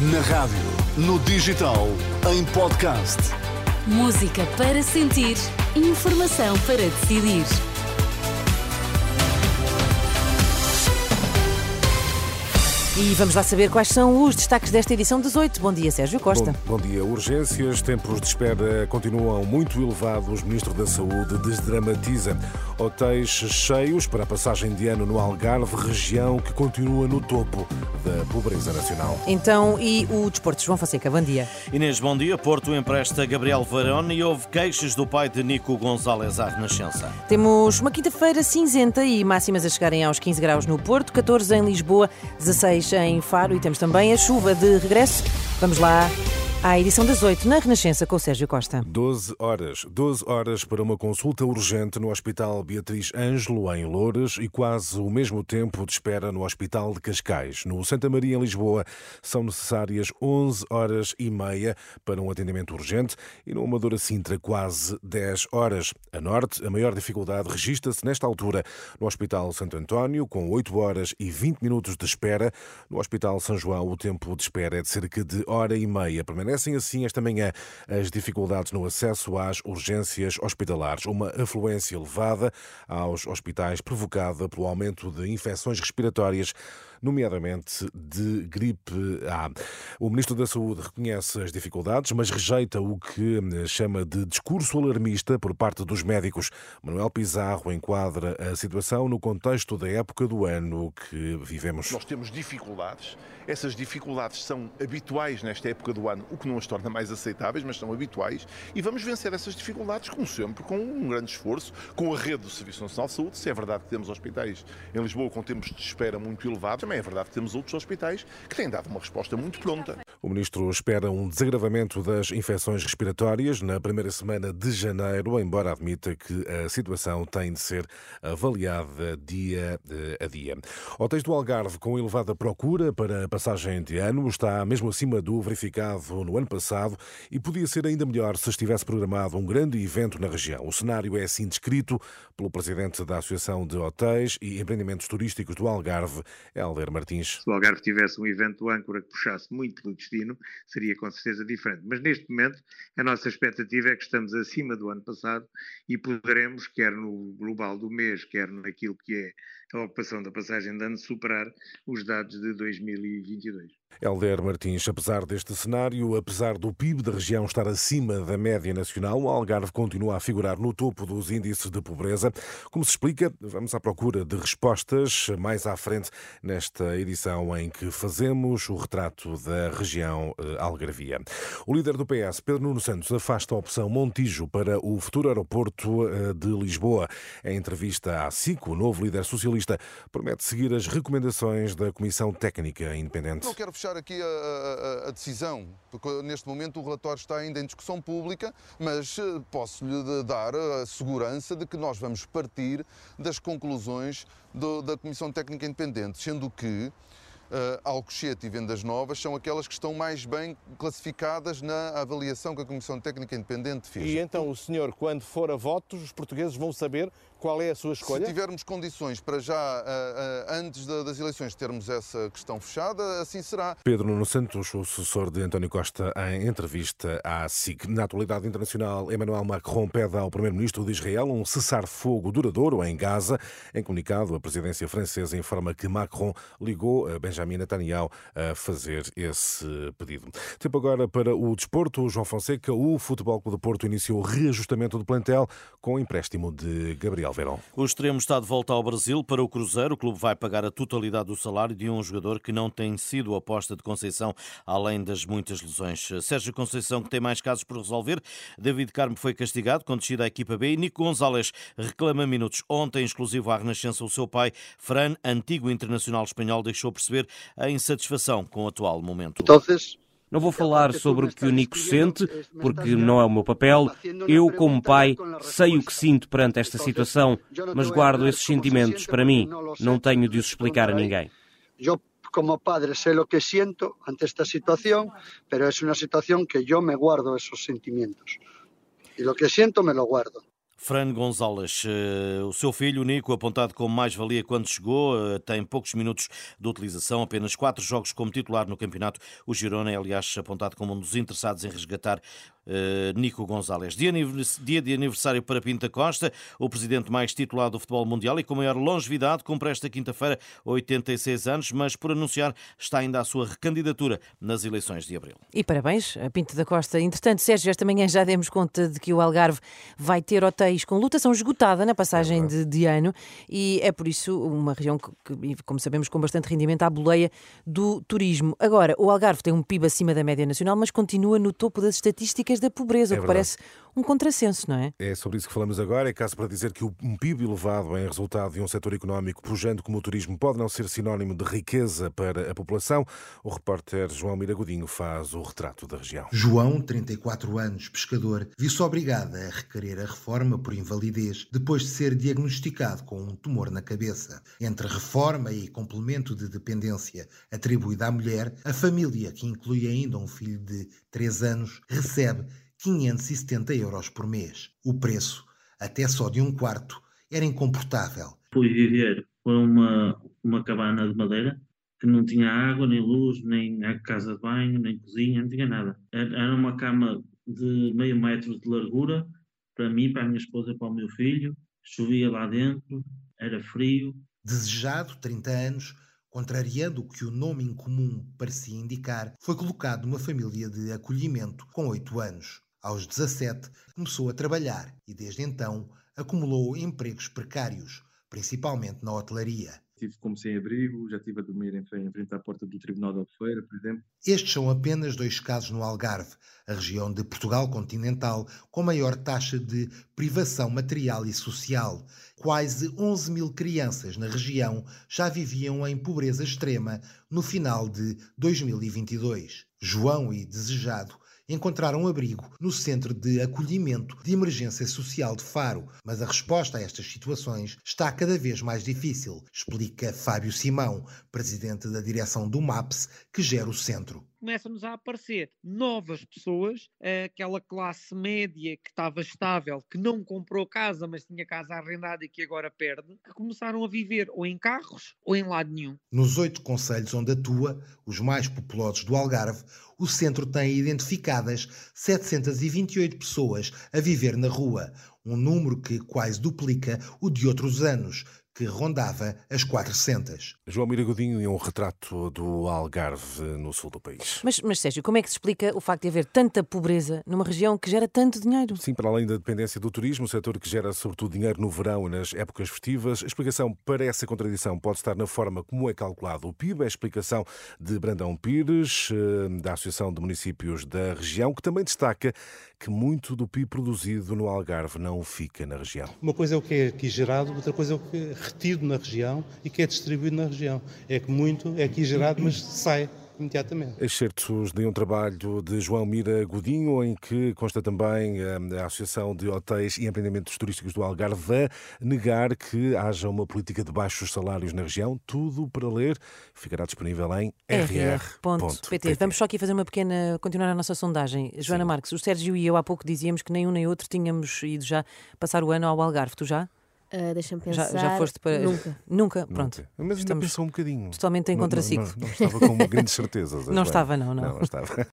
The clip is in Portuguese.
Na rádio, no digital, em podcast. Música para sentir, informação para decidir. E vamos lá saber quais são os destaques desta edição 18. Bom dia, Sérgio Costa. Bom, bom, dia. Urgências, tempos de espera continuam muito elevados. O Ministro da Saúde desdramatiza. Hotéis cheios para a passagem de ano no Algarve, região que continua no topo da pobreza nacional. Então, e o desporto? João Fonseca, bom dia. Inês, bom dia. Porto empresta Gabriel Varone e houve queixas do pai de Nico Gonzalez à Renascença. Temos uma quinta-feira cinzenta e máximas a chegarem aos 15 graus no Porto, 14 em Lisboa, 16 em Faro e temos também a chuva de regresso. Vamos lá à edição das 8 na Renascença com o Sérgio Costa. 12 horas. 12 horas para uma consulta urgente no Hospital Beatriz Ângelo, em Loures, e quase o mesmo tempo de espera no Hospital de Cascais. No Santa Maria, em Lisboa, são necessárias 11 horas e meia para um atendimento urgente e no Amadora Sintra, quase 10 horas. A norte, a maior dificuldade registra-se nesta altura no Hospital Santo António, com 8 horas e 20 minutos de espera. No Hospital São João, o tempo de espera é de cerca de hora e meia. Permanecem assim esta manhã as dificuldades no acesso às urgências hospitalares. Uma afluência elevada aos hospitais provocada pelo aumento de infecções respiratórias nomeadamente de gripe A. O Ministro da Saúde reconhece as dificuldades, mas rejeita o que chama de discurso alarmista por parte dos médicos. Manuel Pizarro enquadra a situação no contexto da época do ano que vivemos. Nós temos dificuldades, essas dificuldades são habituais nesta época do ano, o que não as torna mais aceitáveis, mas são habituais, e vamos vencer essas dificuldades, como sempre, com um grande esforço, com a rede do Serviço Nacional de Saúde. Se é verdade que temos hospitais em Lisboa com tempos de espera muito elevados, também é verdade que temos outros hospitais que têm dado uma resposta muito pronta. O ministro espera um desagravamento das infecções respiratórias na primeira semana de janeiro, embora admita que a situação tem de ser avaliada dia a dia. Hotéis do Algarve com elevada procura para a passagem de ano está mesmo acima do verificado no ano passado e podia ser ainda melhor se estivesse programado um grande evento na região. O cenário é assim descrito pelo presidente da Associação de Hotéis e Empreendimentos Turísticos do Algarve, Helder Martins. Se o Algarve tivesse um evento âncora que puxasse muito pelo destino, seria com certeza diferente. Mas neste momento, a nossa expectativa é que estamos acima do ano passado e poderemos, quer no global do mês, quer naquilo que é a ocupação da passagem de ano, superar os dados de 2022. Helder Martins, apesar deste cenário, apesar do PIB da região estar acima da média nacional, o Algarve continua a figurar no topo dos índices de pobreza. Como se explica, vamos à procura de respostas mais à frente nesta edição em que fazemos o retrato da região eh, algarvia. O líder do PS, Pedro Nuno Santos, afasta a opção Montijo para o futuro aeroporto eh, de Lisboa. Em entrevista à SIC, o novo líder socialista promete seguir as recomendações da Comissão Técnica Independente. Não quero fechar aqui a, a, a, decisão, porque neste momento o relatório está ainda em discussão pública, mas eh, posso-lhe dar a segurança de que nós vamos partir das conclusões do, da Comissão Técnica Independente, sendo que Alcochete e Vendas Novas são aquelas que estão mais bem classificadas na avaliação que a Comissão Técnica Independente fez. E então o senhor, quando for a votos, os portugueses vão saber qual é a sua escolha? Se tivermos condições para já, uh, uh, antes da, das eleições, termos essa questão fechada, assim será. Pedro Nuno Santos, o sucessor de António Costa, em entrevista à SIC. Na atualidade internacional, Emmanuel Macron pede ao primeiro-ministro de Israel um cessar-fogo duradouro em Gaza. Em comunicado, a presidência francesa informa que Macron ligou a Benjamin Netanyahu a fazer esse pedido. Tempo agora para o desporto. João Fonseca, o Futebol Clube de Porto iniciou o reajustamento do plantel com o empréstimo de Gabriel Verão. O extremo está de volta ao Brasil para o Cruzeiro. O clube vai pagar a totalidade do salário de um jogador que não tem sido aposta de Conceição, além das muitas lesões. Sérgio Conceição, que tem mais casos por resolver. David Carmo foi castigado com descida à equipa B. E Nico Gonzalez reclama minutos. Ontem, exclusivo à Renascença, o seu pai, Fran, antigo internacional espanhol, deixou perceber a insatisfação com o atual momento. Então, não vou falar sobre o que o Nico sente, porque não é o meu papel. Eu, como pai, sei o que sinto perante esta situação, mas guardo esses sentimentos para mim. Não tenho de os explicar a ninguém. Eu, como padre, sei o que sinto ante esta situação, mas é uma situação que eu me guardo esses sentimentos. E o que sinto, me lo guardo. Fran Gonzalez, eh, o seu filho, Nico, apontado como mais-valia quando chegou, eh, tem poucos minutos de utilização, apenas quatro jogos como titular no campeonato. O Girona é, aliás, apontado como um dos interessados em resgatar Nico Gonzalez. Dia, dia de aniversário para Pinta Costa, o presidente mais titulado do futebol mundial e com maior longevidade, cumpre esta quinta-feira 86 anos, mas por anunciar está ainda a sua recandidatura nas eleições de abril. E parabéns a Pinta da Costa. Entretanto, Sérgio, esta manhã já demos conta de que o Algarve vai ter hotéis com lotação esgotada na passagem é de, de, ano e é por isso uma região que, que, como sabemos, com bastante rendimento à boleia do turismo. Agora, o Algarve tem um PIB acima da média nacional, mas continua no topo das estatísticas da pobreza, é o que parece um contrassenso, não é? É sobre isso que falamos agora. É caso para dizer que um PIB elevado é resultado de um setor económico pujante como o turismo pode não ser sinónimo de riqueza para a população. O repórter João Miragodinho faz o retrato da região. João, 34 anos, pescador, viu-se obrigado a requerer a reforma por invalidez depois de ser diagnosticado com um tumor na cabeça. Entre reforma e complemento de dependência atribuído à mulher, a família, que inclui ainda um filho de 3 anos, recebe 570 euros por mês. O preço, até só de um quarto, era incomportável. Fui viver para uma, uma cabana de madeira que não tinha água, nem luz, nem casa de banho, nem cozinha, não tinha nada. Era uma cama de meio metro de largura para mim, para a minha esposa e para o meu filho. Chovia lá dentro, era frio. Desejado, 30 anos, contrariando o que o nome incomum parecia indicar, foi colocado numa família de acolhimento com 8 anos. Aos 17, começou a trabalhar e, desde então, acumulou empregos precários, principalmente na hotelaria tive como sem-abrigo, já estive a dormir em frente à porta do Tribunal de Albufeira, por exemplo. Estes são apenas dois casos no Algarve, a região de Portugal continental com maior taxa de privação material e social. Quase 11 mil crianças na região já viviam em pobreza extrema no final de 2022. João e Desejado encontraram abrigo no Centro de Acolhimento de Emergência Social de Faro, mas a resposta a estas situações está cada vez mais difícil, explica Fábio Simão, presidente da direção do MAPS, que gera o centro começam-nos a aparecer novas pessoas, aquela classe média que estava estável, que não comprou casa, mas tinha casa arrendada e que agora perde, que começaram a viver ou em carros ou em lado nenhum. Nos oito conselhos onde atua, os mais populosos do Algarve, o centro tem identificadas 728 pessoas a viver na rua, um número que quase duplica o de outros anos, que rondava as 400. João Miragodinho e um retrato do Algarve no sul do país. Mas, mas, Sérgio, como é que se explica o facto de haver tanta pobreza numa região que gera tanto dinheiro? Sim, para além da dependência do turismo, o setor que gera sobretudo dinheiro no verão e nas épocas festivas, a explicação para essa contradição pode estar na forma como é calculado o PIB, é a explicação de Brandão Pires, eh, da Associação de Municípios da região, que também destaca que muito do PIB produzido no Algarve não fica na região. Uma coisa é o que é aqui gerado, outra coisa é o que é retido na região e que é distribuído na região. É que muito é aqui gerado, mas sai imediatamente. Excertos de um trabalho de João Mira Godinho, em que consta também eh, a Associação de Hotéis e Empreendimentos Turísticos do Algarve a negar que haja uma política de baixos salários na região. Tudo para ler ficará disponível em rr.pt. Vamos só aqui fazer uma pequena. continuar a nossa sondagem. Joana Sim. Marques, o Sérgio e eu há pouco dizíamos que nem um nem outro tínhamos ido já passar o ano ao Algarve. Tu já? Uh, Deixa-me pensar. Já, já foste para. Nunca. Nunca, pronto. Nunca. Mas ainda pensou um bocadinho. Totalmente em contraciclo. Não, não, não, estava com grandes certezas. não estava, não, não. Não, estava.